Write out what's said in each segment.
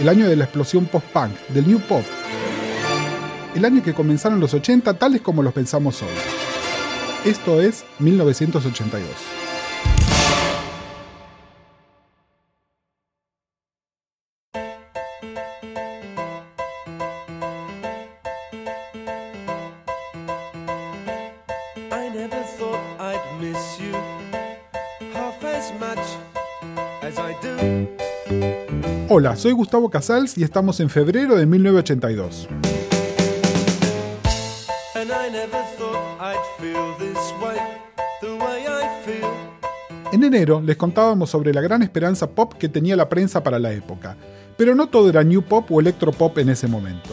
El año de la explosión post-punk, del new pop. El año que comenzaron los 80 tales como los pensamos hoy. Esto es 1982. Hola, soy Gustavo Casals y estamos en febrero de 1982. And I never thought I'd feel this way, the way I feel. En enero les contábamos sobre la gran esperanza pop que tenía la prensa para la época, pero no todo era new pop o electropop en ese momento.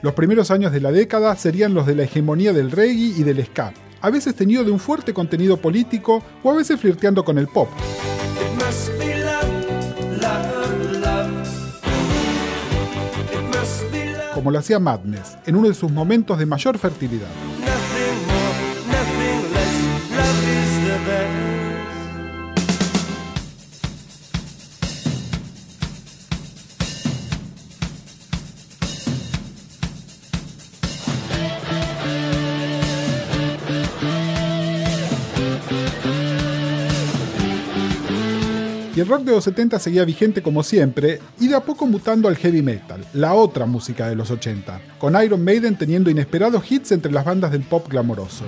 Los primeros años de la década serían los de la hegemonía del reggae y del ska, a veces teñido de un fuerte contenido político o a veces flirteando con el pop. Como lo hacía Madness, en uno de sus momentos de mayor fertilidad. El rock de los 70 seguía vigente como siempre, y de a poco mutando al heavy metal, la otra música de los 80, con Iron Maiden teniendo inesperados hits entre las bandas del pop glamoroso.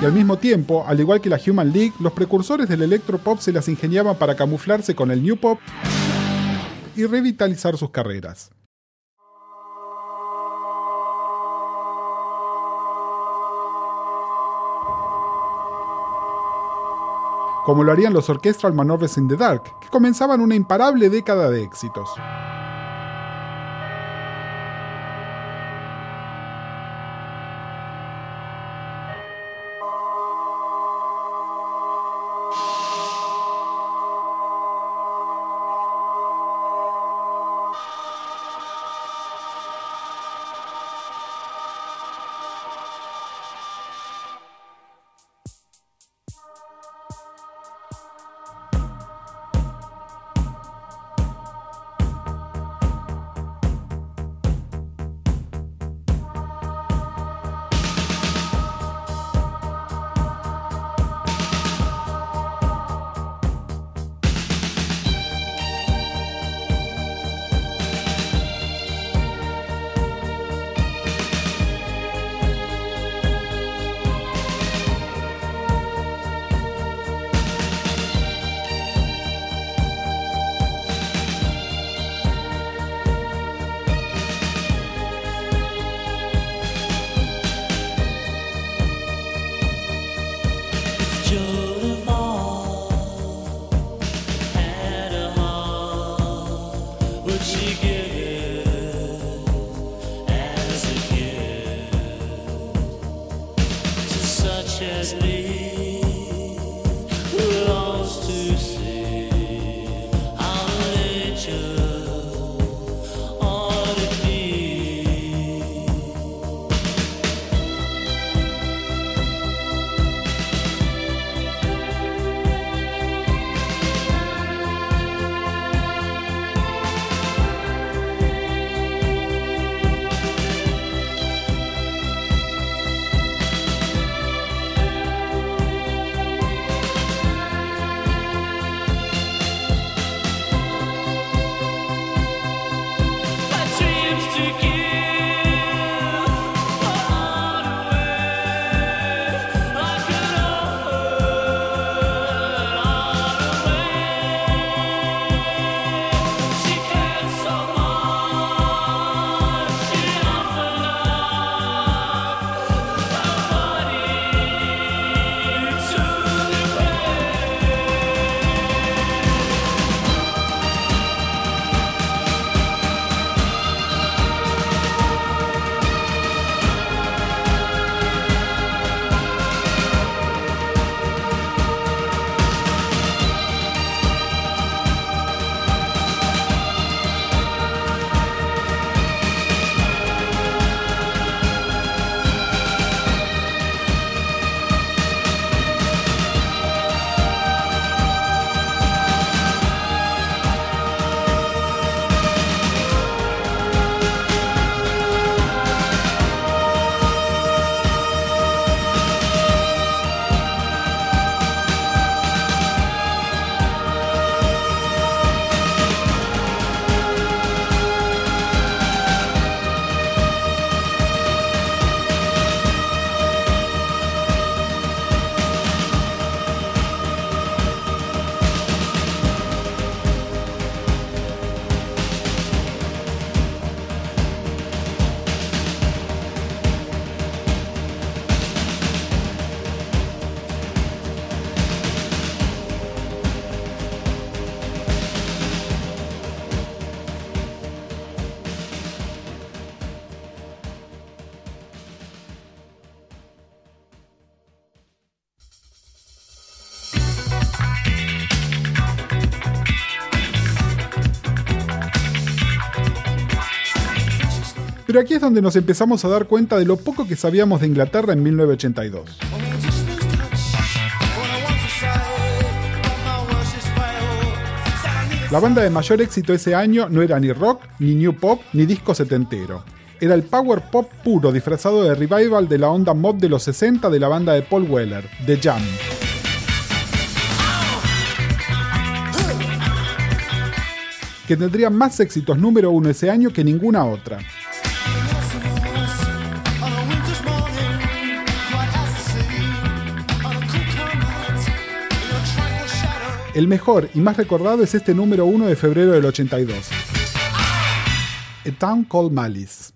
Y al mismo tiempo, al igual que la Human League, los precursores del electropop se las ingeniaban para camuflarse con el new pop y revitalizar sus carreras. Como lo harían los Orchestral Manovers in the Dark, que comenzaban una imparable década de éxitos. Pero aquí es donde nos empezamos a dar cuenta de lo poco que sabíamos de Inglaterra en 1982. La banda de mayor éxito ese año no era ni rock, ni new pop, ni disco setentero. Era el power pop puro disfrazado de revival de la onda mod de los 60 de la banda de Paul Weller, The Jam. Que tendría más éxitos número uno ese año que ninguna otra. El mejor y más recordado es este número 1 de febrero del 82. A Town Called Malice.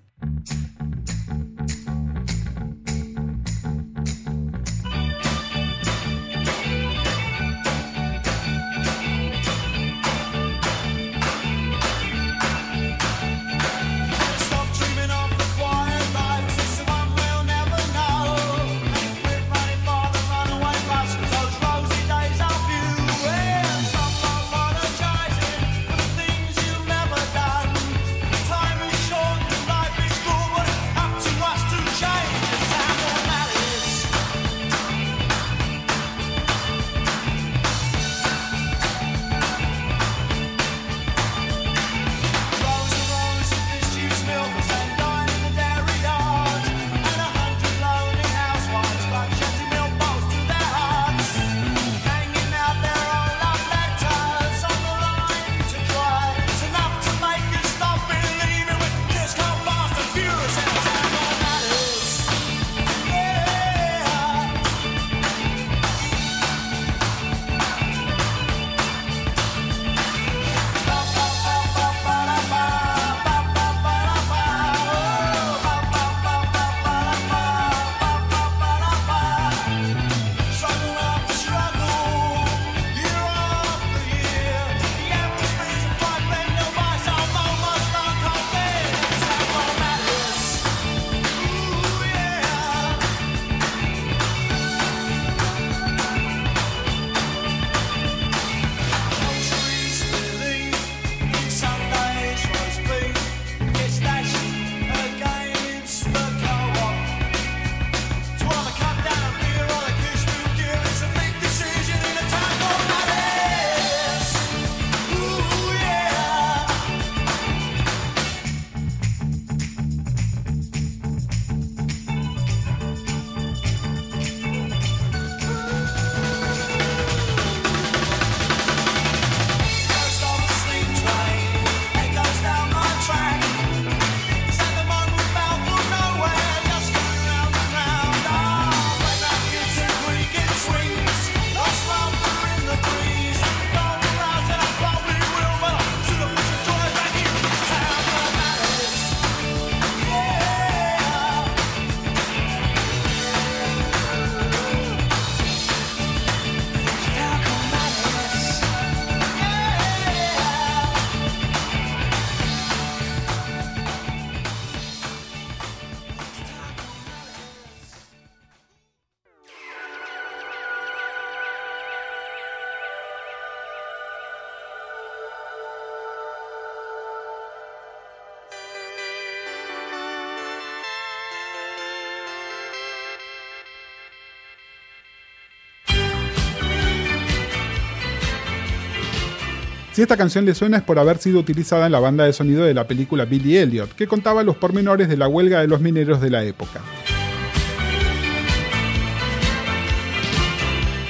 Si esta canción le suena es por haber sido utilizada en la banda de sonido de la película Billy Elliot, que contaba los pormenores de la huelga de los mineros de la época.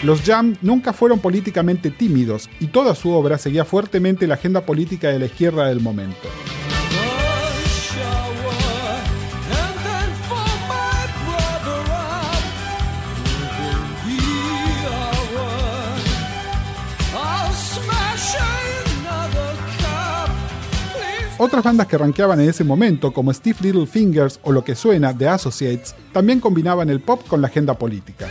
Los Jam nunca fueron políticamente tímidos y toda su obra seguía fuertemente la agenda política de la izquierda del momento. Otras bandas que rankeaban en ese momento, como Steve Little Fingers o lo que suena The Associates, también combinaban el pop con la agenda política.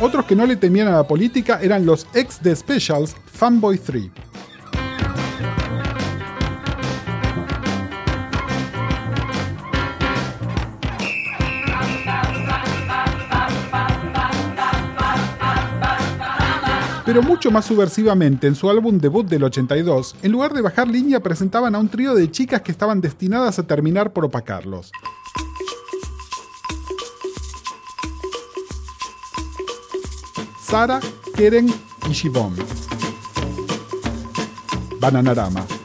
Otros que no le temían a la política eran los ex The Specials Fanboy 3. Pero mucho más subversivamente, en su álbum debut del 82, en lugar de bajar línea presentaban a un trío de chicas que estaban destinadas a terminar por opacarlos. Sara, Keren y Shibom. Bananarama.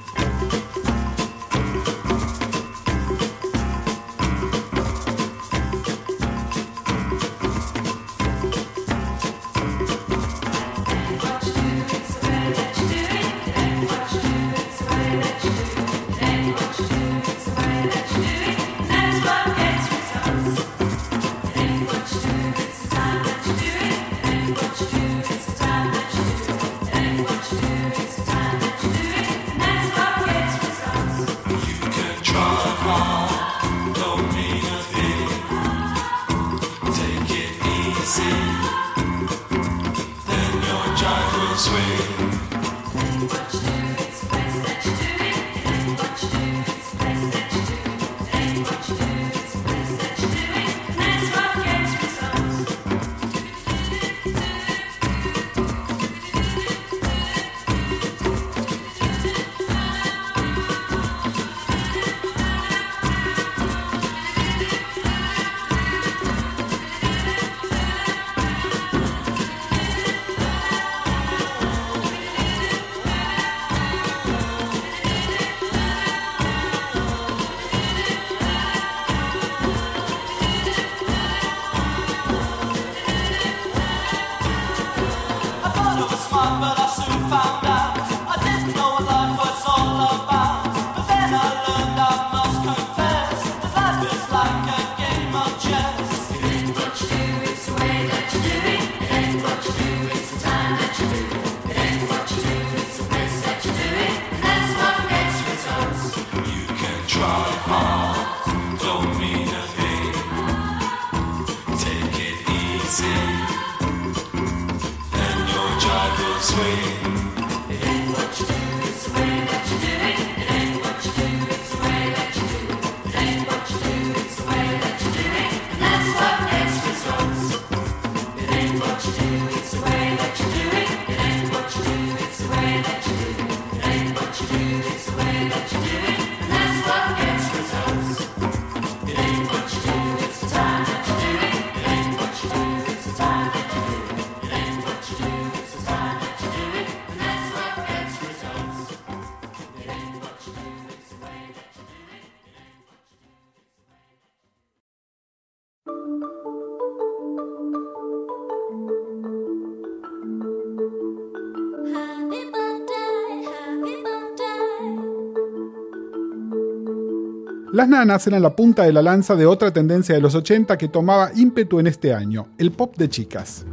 Las nanas eran la punta de la lanza de otra tendencia de los 80 que tomaba ímpetu en este año, el pop de chicas.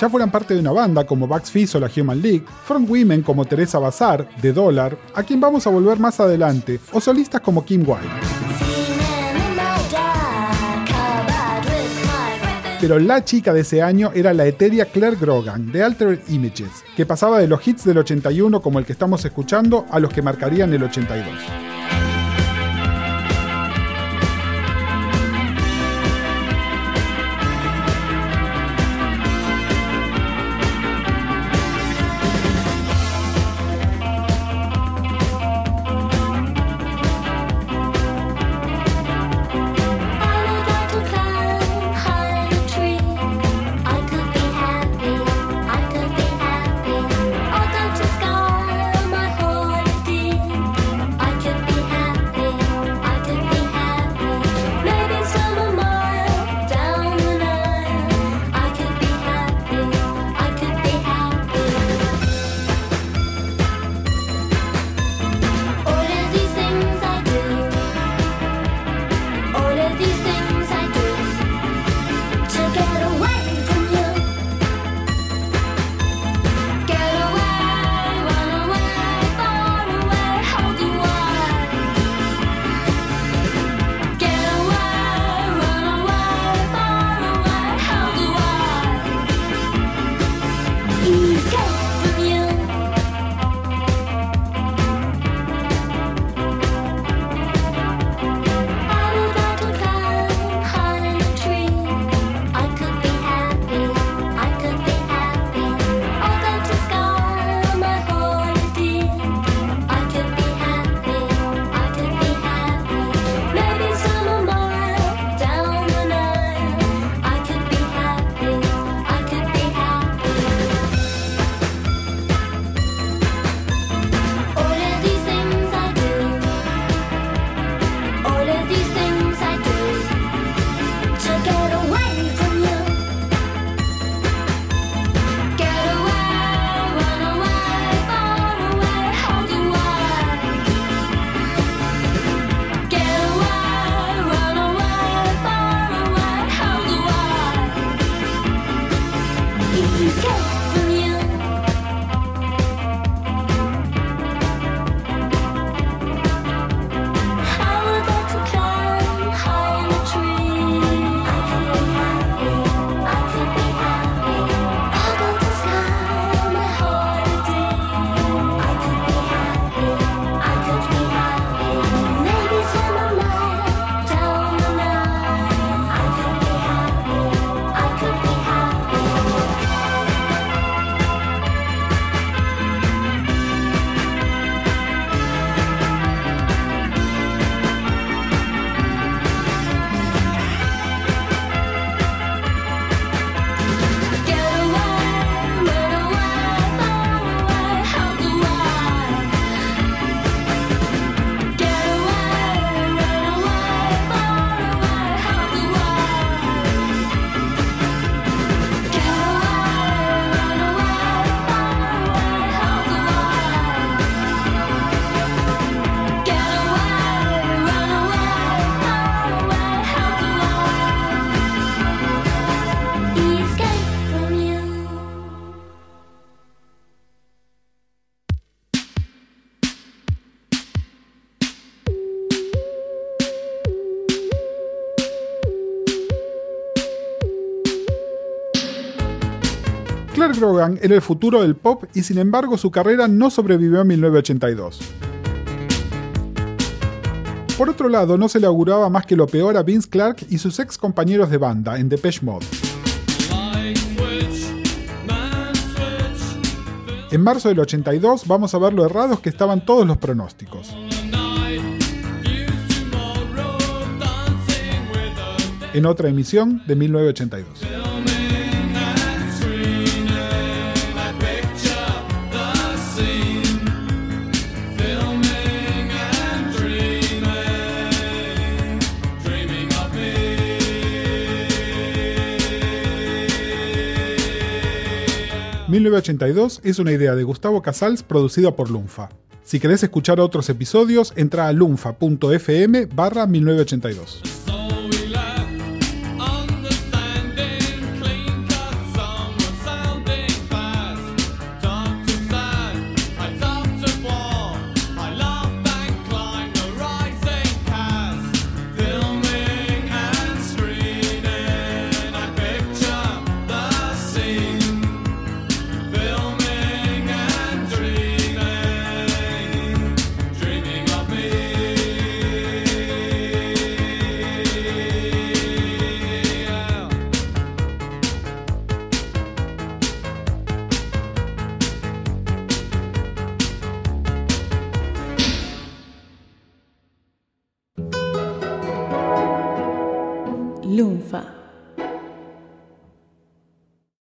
ya fueran parte de una banda como Bugs Fizz o la Human League, front women como Teresa Bazar, de Dollar, a quien vamos a volver más adelante, o solistas como Kim Wilde. pero la chica de ese año era la etérea Claire Grogan, de Altered Images, que pasaba de los hits del 81 como el que estamos escuchando a los que marcarían el 82. Clark Grogan era el futuro del pop y sin embargo su carrera no sobrevivió en 1982. Por otro lado, no se le auguraba más que lo peor a Vince Clark y sus ex compañeros de banda en Depeche Mode. En marzo del 82 vamos a ver lo errados que estaban todos los pronósticos. En otra emisión de 1982. ...1982 es una idea de Gustavo Casals producida por Lunfa. Si querés escuchar otros episodios, entra a lunfa.fm barra 1982.